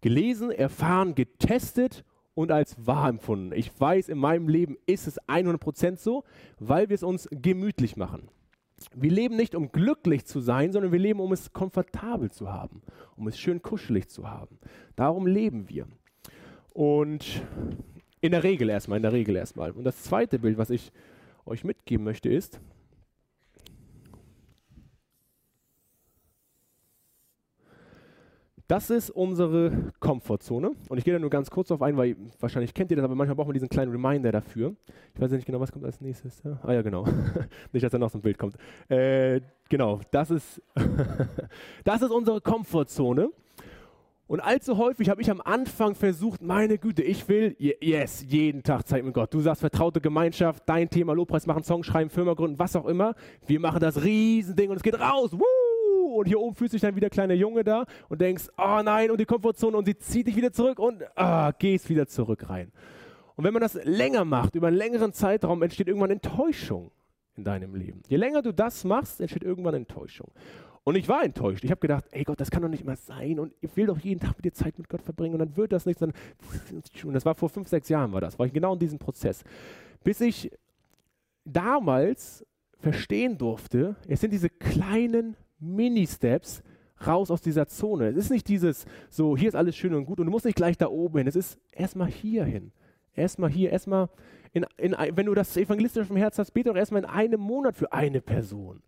gelesen, erfahren, getestet und als wahr empfunden. Ich weiß, in meinem Leben ist es 100% so, weil wir es uns gemütlich machen. Wir leben nicht, um glücklich zu sein, sondern wir leben, um es komfortabel zu haben, um es schön kuschelig zu haben. Darum leben wir. Und in der Regel erstmal, in der Regel erstmal. Und das zweite Bild, was ich euch mitgeben möchte, ist, Das ist unsere Komfortzone. Und ich gehe da nur ganz kurz auf ein, weil wahrscheinlich kennt ihr das, aber manchmal braucht man diesen kleinen Reminder dafür. Ich weiß ja nicht genau, was kommt als nächstes. Ja? Ah ja, genau. [LAUGHS] nicht, dass da noch so ein Bild kommt. Äh, genau, das ist, [LAUGHS] das ist unsere Komfortzone. Und allzu häufig habe ich am Anfang versucht, meine Güte, ich will, yes, jeden Tag Zeit mit Gott. Du sagst vertraute Gemeinschaft, dein Thema Lobpreis machen, Song schreiben, Firma gründen, was auch immer. Wir machen das Riesending und es geht raus. Woo! Und hier oben fühlst du dich dann wieder kleiner Junge da und denkst, oh nein, und die Komfortzone und sie zieht dich wieder zurück und ah, gehst wieder zurück rein. Und wenn man das länger macht, über einen längeren Zeitraum, entsteht irgendwann Enttäuschung in deinem Leben. Je länger du das machst, entsteht irgendwann Enttäuschung. Und ich war enttäuscht. Ich habe gedacht, ey Gott, das kann doch nicht immer sein. Und ich will doch jeden Tag mit dir Zeit mit Gott verbringen. Und dann wird das nichts. [LAUGHS] Und das war vor fünf, sechs Jahren war das. War ich genau in diesem Prozess. Bis ich damals verstehen durfte, es sind diese kleinen Mini-Steps raus aus dieser Zone. Es ist nicht dieses, so, hier ist alles schön und gut und du musst nicht gleich da oben hin. Es ist erstmal hier hin. Erstmal hier, erstmal, in, in, wenn du das evangelistisch im Herz hast, bete doch erstmal in einem Monat für eine Person.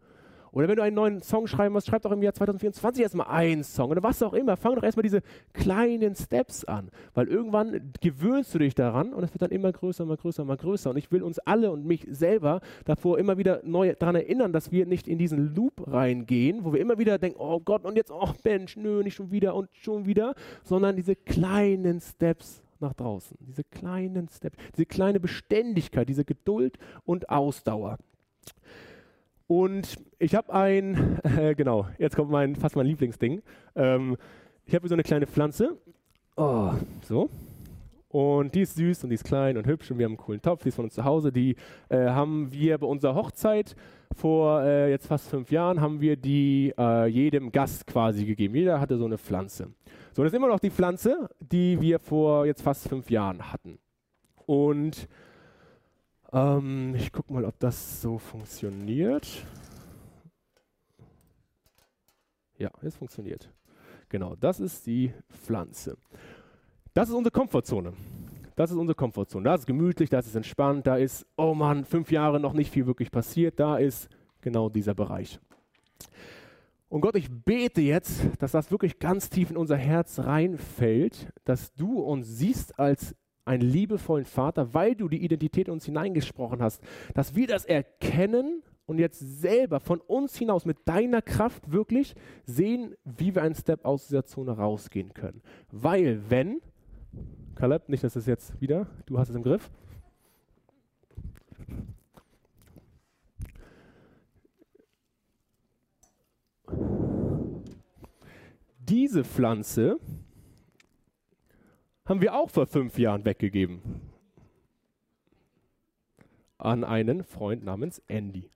Oder wenn du einen neuen Song schreiben musst, schreib doch im Jahr 2024 erstmal einen Song oder was auch immer. Fang doch erstmal diese kleinen Steps an, weil irgendwann gewöhnst du dich daran und es wird dann immer größer, immer größer, immer größer. Und ich will uns alle und mich selber davor immer wieder neu daran erinnern, dass wir nicht in diesen Loop reingehen, wo wir immer wieder denken, oh Gott, und jetzt, oh Mensch, nö, nicht schon wieder und schon wieder, sondern diese kleinen Steps nach draußen. Diese kleinen Steps, diese kleine Beständigkeit, diese Geduld und Ausdauer. Und ich habe ein, äh, [LAUGHS] genau, jetzt kommt mein, fast mein Lieblingsding. Ähm, ich habe so eine kleine Pflanze. Oh, so. Und die ist süß und die ist klein und hübsch und wir haben einen coolen Topf, die ist von uns zu Hause. Die äh, haben wir bei unserer Hochzeit vor äh, jetzt fast fünf Jahren, haben wir die äh, jedem Gast quasi gegeben. Jeder hatte so eine Pflanze. So, das ist immer noch die Pflanze, die wir vor jetzt fast fünf Jahren hatten. Und ähm, ich gucke mal, ob das so funktioniert. Ja, es funktioniert. Genau, das ist die Pflanze. Das ist unsere Komfortzone. Das ist unsere Komfortzone. Da ist gemütlich, da ist entspannt, da ist, oh Mann, fünf Jahre noch nicht viel wirklich passiert. Da ist genau dieser Bereich. Und Gott, ich bete jetzt, dass das wirklich ganz tief in unser Herz reinfällt, dass du uns siehst als einen liebevollen Vater, weil du die Identität in uns hineingesprochen hast, dass wir das erkennen und jetzt selber von uns hinaus mit deiner Kraft wirklich sehen, wie wir einen Step aus dieser Zone rausgehen können. Weil wenn, Caleb, nicht, dass es jetzt wieder, du hast es im Griff. Diese Pflanze haben wir auch vor fünf Jahren weggegeben. An einen Freund namens Andy.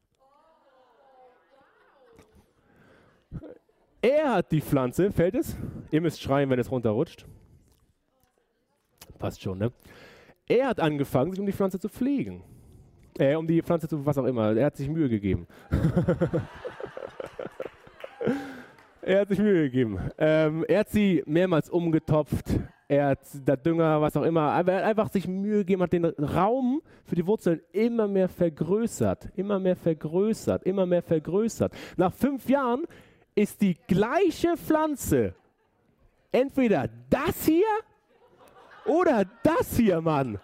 Er hat die Pflanze, fällt es? Ihr müsst schreien, wenn es runterrutscht. Passt schon, ne? Er hat angefangen, sich um die Pflanze zu pflegen. Äh, um die Pflanze zu, was auch immer. Er hat sich Mühe gegeben. [LAUGHS] er hat sich Mühe gegeben. Ähm, er hat sie mehrmals umgetopft er hat der Dünger, was auch immer, aber er hat einfach sich Mühe gegeben, hat den Raum für die Wurzeln immer mehr vergrößert, immer mehr vergrößert, immer mehr vergrößert. Nach fünf Jahren ist die gleiche Pflanze entweder das hier oder das hier, Mann.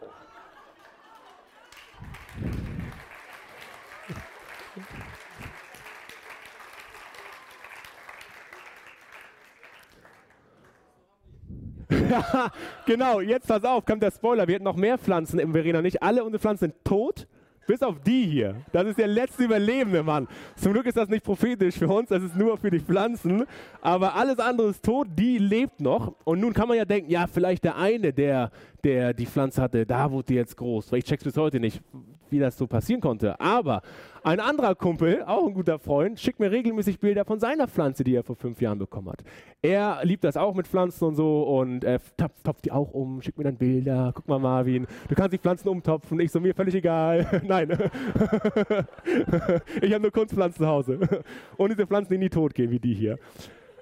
[LAUGHS] Ja, genau, jetzt pass auf, kommt der Spoiler. Wir hätten noch mehr Pflanzen im Verena nicht. Alle unsere Pflanzen sind tot. Bis auf die hier. Das ist der letzte Überlebende, Mann. Zum Glück ist das nicht prophetisch für uns, das ist nur für die Pflanzen. Aber alles andere ist tot, die lebt noch. Und nun kann man ja denken, ja, vielleicht der eine, der, der die Pflanze hatte, da wurde die jetzt groß. Ich check's bis heute nicht, wie das so passieren konnte. Aber ein anderer Kumpel, auch ein guter Freund, schickt mir regelmäßig Bilder von seiner Pflanze, die er vor fünf Jahren bekommen hat. Er liebt das auch mit Pflanzen und so und er topft, topft die auch um, schickt mir dann Bilder. Guck mal, Marvin, du kannst die Pflanzen umtopfen. Ich so, mir völlig egal. [LAUGHS] Nein. [LAUGHS] ich habe nur Kunstpflanzen zu Hause. Und diese Pflanzen, die nie tot gehen, wie die hier.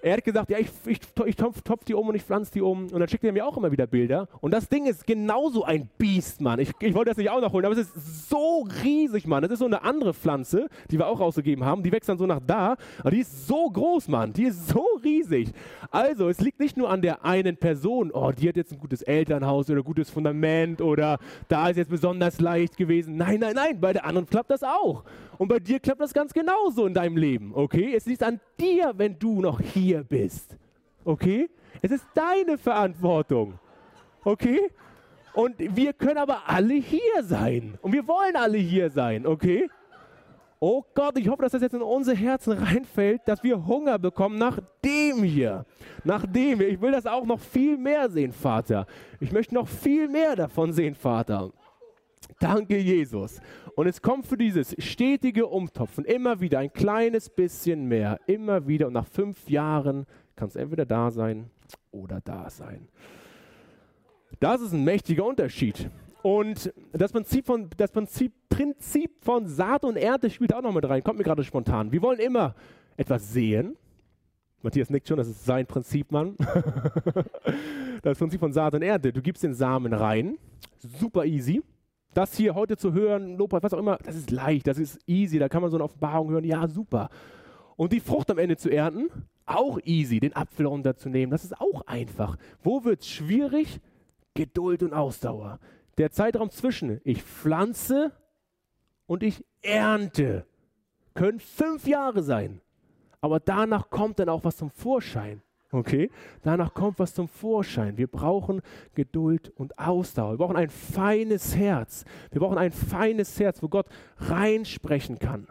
Er hat gesagt, ja, ich, ich, ich topf, topf, die um und ich pflanze die um. Und dann schickt er mir auch immer wieder Bilder. Und das Ding ist genauso ein Biest, Mann. Ich, ich wollte das nicht auch noch holen, aber es ist so riesig, Mann. Das ist so eine andere Pflanze, die wir auch rausgegeben haben. Die wächst dann so nach da. Aber die ist so groß, Mann. Die ist so riesig. Also, es liegt nicht nur an der einen Person. Oh, die hat jetzt ein gutes Elternhaus oder ein gutes Fundament oder da ist jetzt besonders leicht gewesen. Nein, nein, nein. Bei der anderen klappt das auch. Und bei dir klappt das ganz genauso in deinem Leben, okay? Es liegt an dir, wenn du noch hier bist, okay? Es ist deine Verantwortung, okay? Und wir können aber alle hier sein. Und wir wollen alle hier sein, okay? Oh Gott, ich hoffe, dass das jetzt in unser Herzen reinfällt, dass wir Hunger bekommen nach dem hier. Nach dem hier. Ich will das auch noch viel mehr sehen, Vater. Ich möchte noch viel mehr davon sehen, Vater. Danke, Jesus. Und es kommt für dieses stetige Umtopfen immer wieder ein kleines bisschen mehr, immer wieder. Und nach fünf Jahren kann es entweder da sein oder da sein. Das ist ein mächtiger Unterschied. Und das Prinzip von, das Prinzip, Prinzip von Saat und Ernte spielt auch noch mit rein. Kommt mir gerade spontan. Wir wollen immer etwas sehen. Matthias nickt schon, das ist sein Prinzip, Mann. [LAUGHS] das Prinzip von Saat und Ernte. Du gibst den Samen rein. Super easy das hier heute zu hören, Lobpreis, was auch immer, das ist leicht, das ist easy, da kann man so eine Offenbarung hören, ja, super. Und die Frucht am Ende zu ernten, auch easy, den Apfel runterzunehmen, das ist auch einfach. Wo wird es schwierig? Geduld und Ausdauer. Der Zeitraum zwischen ich pflanze und ich ernte können fünf Jahre sein. Aber danach kommt dann auch was zum Vorschein. Okay? Danach kommt was zum Vorschein. Wir brauchen Geduld und Ausdauer. Wir brauchen ein feines Herz. Wir brauchen ein feines Herz, wo Gott reinsprechen kann.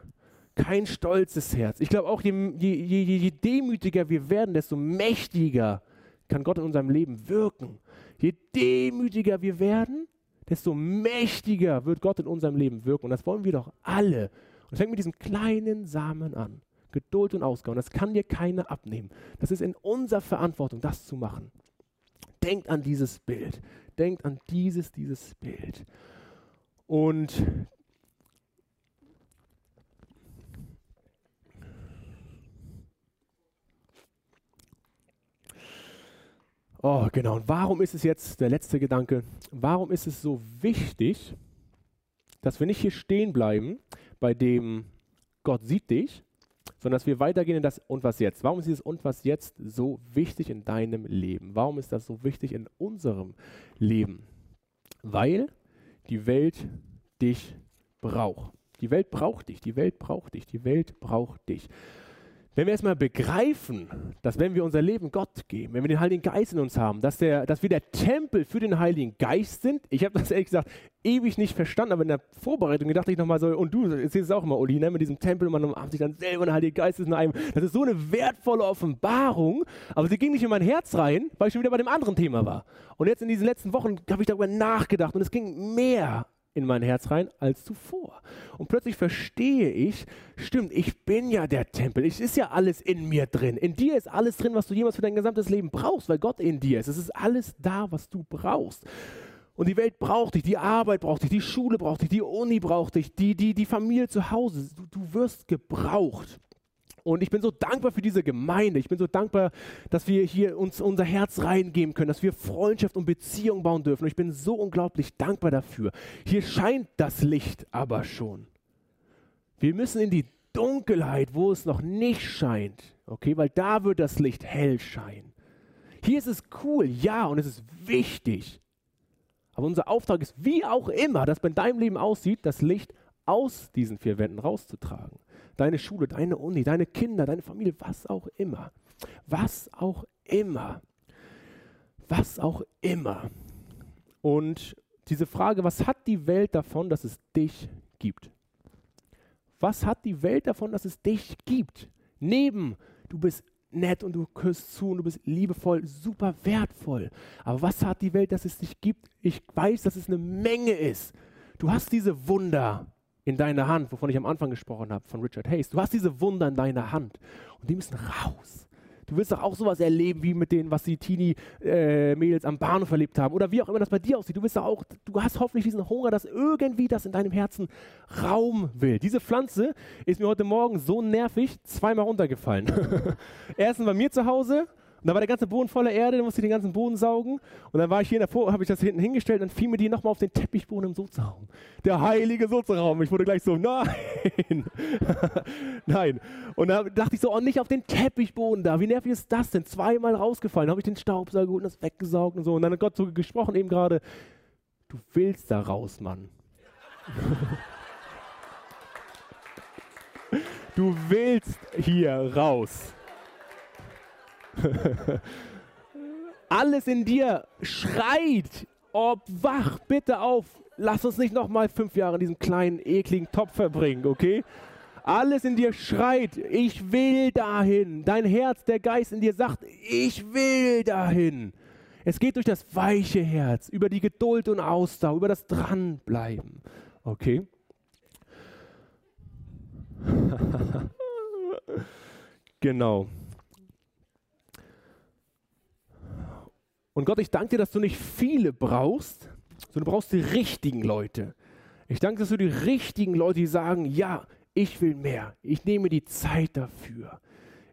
Kein stolzes Herz. Ich glaube auch, je, je, je, je demütiger wir werden, desto mächtiger kann Gott in unserem Leben wirken. Je demütiger wir werden, desto mächtiger wird Gott in unserem Leben wirken. Und das wollen wir doch alle. Und es fängt mit diesem kleinen Samen an. Geduld und Ausdauer. Das kann dir keiner abnehmen. Das ist in unserer Verantwortung, das zu machen. Denkt an dieses Bild. Denkt an dieses, dieses Bild. Und Oh, genau. Und warum ist es jetzt der letzte Gedanke? Warum ist es so wichtig, dass wir nicht hier stehen bleiben, bei dem Gott sieht dich, sondern dass wir weitergehen in das Und was jetzt. Warum ist dieses Und was jetzt so wichtig in deinem Leben? Warum ist das so wichtig in unserem Leben? Weil die Welt dich braucht. Die Welt braucht dich, die Welt braucht dich, die Welt braucht dich. Wenn wir erstmal begreifen, dass wenn wir unser Leben Gott geben, wenn wir den Heiligen Geist in uns haben, dass, der, dass wir der Tempel für den Heiligen Geist sind, ich habe das ehrlich gesagt ewig nicht verstanden, aber in der Vorbereitung gedachte ich nochmal so, und du erzählst es auch mal, Uli, ne, mit diesem Tempel, man hat sich dann selber der Heilige Geist ist in einem, das ist so eine wertvolle Offenbarung, aber sie ging nicht in mein Herz rein, weil ich schon wieder bei dem anderen Thema war. Und jetzt in diesen letzten Wochen habe ich darüber nachgedacht und es ging mehr in mein Herz rein als zuvor. Und plötzlich verstehe ich, stimmt, ich bin ja der Tempel. Es ist ja alles in mir drin. In dir ist alles drin, was du jemals für dein gesamtes Leben brauchst, weil Gott in dir ist. Es ist alles da, was du brauchst. Und die Welt braucht dich, die Arbeit braucht dich, die Schule braucht dich, die Uni braucht dich, die, die, die Familie zu Hause. Du, du wirst gebraucht. Und ich bin so dankbar für diese Gemeinde. Ich bin so dankbar, dass wir hier uns unser Herz reingeben können, dass wir Freundschaft und Beziehung bauen dürfen. Und ich bin so unglaublich dankbar dafür. Hier scheint das Licht aber schon. Wir müssen in die Dunkelheit, wo es noch nicht scheint. Okay, weil da wird das Licht hell scheinen. Hier ist es cool, ja, und es ist wichtig. Aber unser Auftrag ist, wie auch immer, das bei deinem Leben aussieht, das Licht aus diesen vier Wänden rauszutragen deine Schule, deine Uni, deine Kinder, deine Familie, was auch immer. Was auch immer. was auch immer. Und diese Frage, was hat die Welt davon, dass es dich gibt? Was hat die Welt davon, dass es dich gibt? Neben, du bist nett und du küsst zu und du bist liebevoll, super wertvoll. Aber was hat die Welt, dass es dich gibt? Ich weiß, dass es eine Menge ist. Du hast diese Wunder in deiner Hand, wovon ich am Anfang gesprochen habe, von Richard Hayes. Du hast diese Wunder in deiner Hand und die müssen raus. Du willst doch auch sowas erleben wie mit denen, was die Teenie-Mädels äh, am Bahnhof erlebt haben oder wie auch immer das bei dir aussieht. Du willst doch auch, du hast hoffentlich diesen Hunger, dass irgendwie das in deinem Herzen Raum will. Diese Pflanze ist mir heute Morgen so nervig zweimal runtergefallen. [LAUGHS] Erstens bei mir zu Hause und da war der ganze Boden voller Erde, dann musste ich den ganzen Boden saugen. Und dann war ich hier davor, habe ich das hinten hingestellt und dann fiel mir die nochmal auf den Teppichboden im Sozialraum. Der heilige Sozialraum. Ich wurde gleich so, nein, [LAUGHS] nein. Und dann dachte ich so, oh, nicht auf den Teppichboden da. Wie nervig ist das denn? Zweimal rausgefallen. Habe ich den Staubsauger und das weggesaugt und so. Und dann hat Gott so gesprochen eben gerade, du willst da raus, Mann. [LAUGHS] du willst hier raus. [LAUGHS] Alles in dir schreit, ob wach, bitte auf. Lass uns nicht nochmal fünf Jahre in diesem kleinen, ekligen Topf verbringen, okay? Alles in dir schreit, ich will dahin. Dein Herz, der Geist in dir sagt, ich will dahin. Es geht durch das weiche Herz, über die Geduld und Ausdauer, über das Dranbleiben. Okay? [LAUGHS] genau. Und Gott, ich danke dir, dass du nicht viele brauchst, sondern du brauchst die richtigen Leute. Ich danke, dass du die richtigen Leute, die sagen, ja, ich will mehr. Ich nehme die Zeit dafür.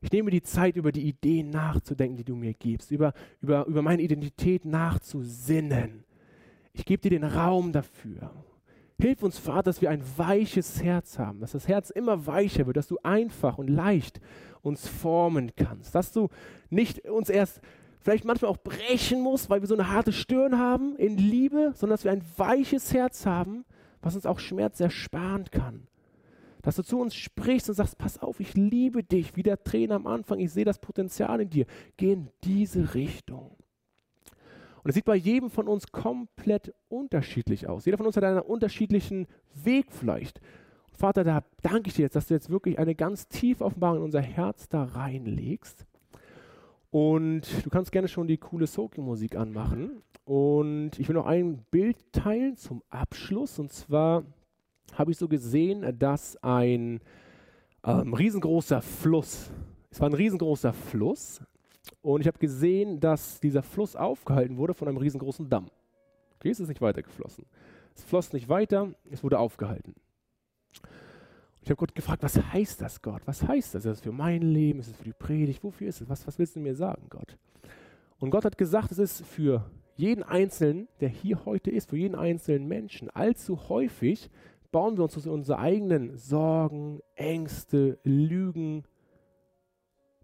Ich nehme die Zeit, über die Ideen nachzudenken, die du mir gibst, über, über, über meine Identität nachzusinnen. Ich gebe dir den Raum dafür. Hilf uns, Vater, dass wir ein weiches Herz haben, dass das Herz immer weicher wird, dass du einfach und leicht uns formen kannst, dass du nicht uns erst vielleicht manchmal auch brechen muss, weil wir so eine harte Stirn haben in Liebe, sondern dass wir ein weiches Herz haben, was uns auch Schmerz ersparen kann. Dass du zu uns sprichst und sagst, pass auf, ich liebe dich, wie der Trainer am Anfang, ich sehe das Potenzial in dir. Geh in diese Richtung. Und es sieht bei jedem von uns komplett unterschiedlich aus. Jeder von uns hat einen unterschiedlichen Weg vielleicht. Vater, da danke ich dir jetzt, dass du jetzt wirklich eine ganz tiefe Offenbarung in unser Herz da reinlegst. Und du kannst gerne schon die coole Soaking-Musik anmachen. Und ich will noch ein Bild teilen zum Abschluss. Und zwar habe ich so gesehen, dass ein ähm, riesengroßer Fluss, es war ein riesengroßer Fluss. Und ich habe gesehen, dass dieser Fluss aufgehalten wurde von einem riesengroßen Damm. Okay, es ist nicht weitergeflossen. Es floss nicht weiter, es wurde aufgehalten. Ich habe Gott gefragt, was heißt das, Gott? Was heißt das? Ist das für mein Leben? Ist es für die Predigt? Wofür ist es? Was, was willst du mir sagen, Gott? Und Gott hat gesagt, es ist für jeden Einzelnen, der hier heute ist, für jeden einzelnen Menschen. Allzu häufig bauen wir uns unsere eigenen Sorgen, Ängste, Lügen,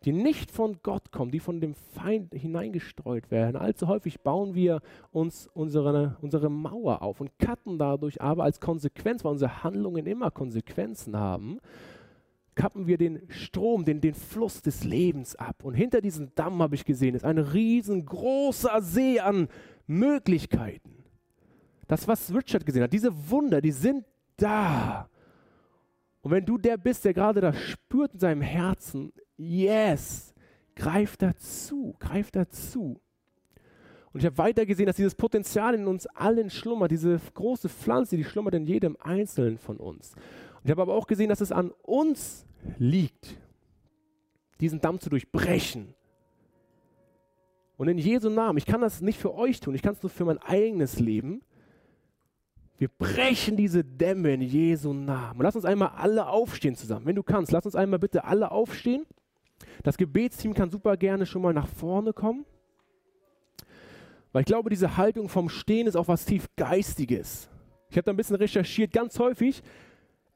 die nicht von Gott kommen, die von dem Feind hineingestreut werden. Allzu häufig bauen wir uns unsere, unsere Mauer auf und cutten dadurch aber als Konsequenz, weil unsere Handlungen immer Konsequenzen haben, kappen wir den Strom, den, den Fluss des Lebens ab. Und hinter diesem Damm, habe ich gesehen, ist ein riesengroßer See an Möglichkeiten. Das, was Richard gesehen hat, diese Wunder, die sind da. Und wenn du der bist, der gerade das spürt in seinem Herzen, Yes, greif dazu, greif dazu. Und ich habe weiter gesehen, dass dieses Potenzial in uns allen schlummert, diese große Pflanze, die schlummert in jedem Einzelnen von uns. Und ich habe aber auch gesehen, dass es an uns liegt, diesen Damm zu durchbrechen. Und in Jesu Namen, ich kann das nicht für euch tun, ich kann es nur für mein eigenes Leben. Wir brechen diese Dämme in Jesu Namen. Und lass uns einmal alle aufstehen zusammen. Wenn du kannst, lass uns einmal bitte alle aufstehen. Das Gebetsteam kann super gerne schon mal nach vorne kommen. Weil ich glaube, diese Haltung vom Stehen ist auch was tief Geistiges. Ich habe da ein bisschen recherchiert. Ganz häufig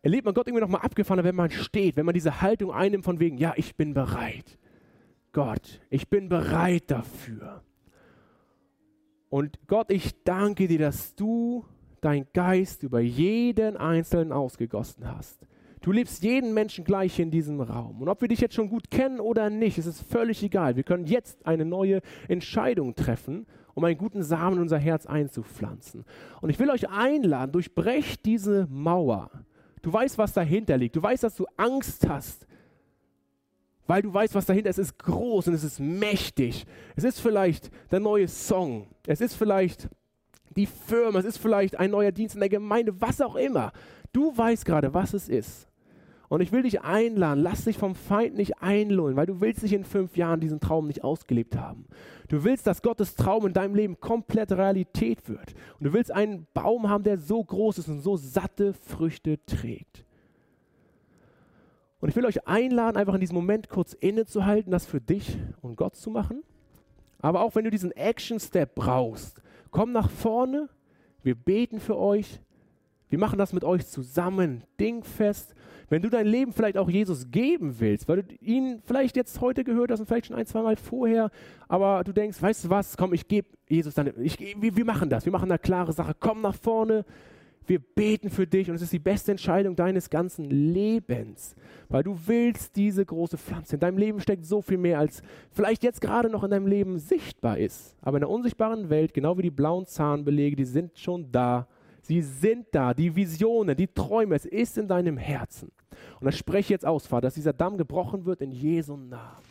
erlebt man Gott irgendwie nochmal abgefahren, wenn man steht, wenn man diese Haltung einnimmt von wegen, ja, ich bin bereit. Gott, ich bin bereit dafür. Und Gott, ich danke dir, dass du dein Geist über jeden Einzelnen ausgegossen hast. Du liebst jeden Menschen gleich in diesem Raum. Und ob wir dich jetzt schon gut kennen oder nicht, ist es völlig egal. Wir können jetzt eine neue Entscheidung treffen, um einen guten Samen in unser Herz einzupflanzen. Und ich will euch einladen, durchbrecht diese Mauer. Du weißt, was dahinter liegt. Du weißt, dass du Angst hast, weil du weißt, was dahinter ist. Es ist groß und es ist mächtig. Es ist vielleicht der neue Song. Es ist vielleicht die Firma. Es ist vielleicht ein neuer Dienst in der Gemeinde, was auch immer. Du weißt gerade, was es ist. Und ich will dich einladen, lass dich vom Feind nicht einlullen, weil du willst nicht in fünf Jahren diesen Traum nicht ausgelebt haben. Du willst, dass Gottes Traum in deinem Leben komplett Realität wird. Und du willst einen Baum haben, der so groß ist und so satte Früchte trägt. Und ich will euch einladen, einfach in diesem Moment kurz innezuhalten, das für dich und Gott zu machen. Aber auch wenn du diesen Action-Step brauchst, komm nach vorne, wir beten für euch, wir machen das mit euch zusammen, dingfest. Wenn du dein Leben vielleicht auch Jesus geben willst, weil du ihn vielleicht jetzt heute gehört hast und vielleicht schon ein, zwei Mal vorher, aber du denkst, weißt du was, komm, ich gebe Jesus dann, ich, wir, wir machen das, wir machen eine klare Sache, komm nach vorne, wir beten für dich und es ist die beste Entscheidung deines ganzen Lebens, weil du willst diese große Pflanze. In deinem Leben steckt so viel mehr, als vielleicht jetzt gerade noch in deinem Leben sichtbar ist. Aber in der unsichtbaren Welt, genau wie die blauen Zahnbelege, die sind schon da. Sie sind da, die Visionen, die Träume, es ist in deinem Herzen. Und das spreche ich jetzt aus, Vater, dass dieser Damm gebrochen wird in Jesu Namen.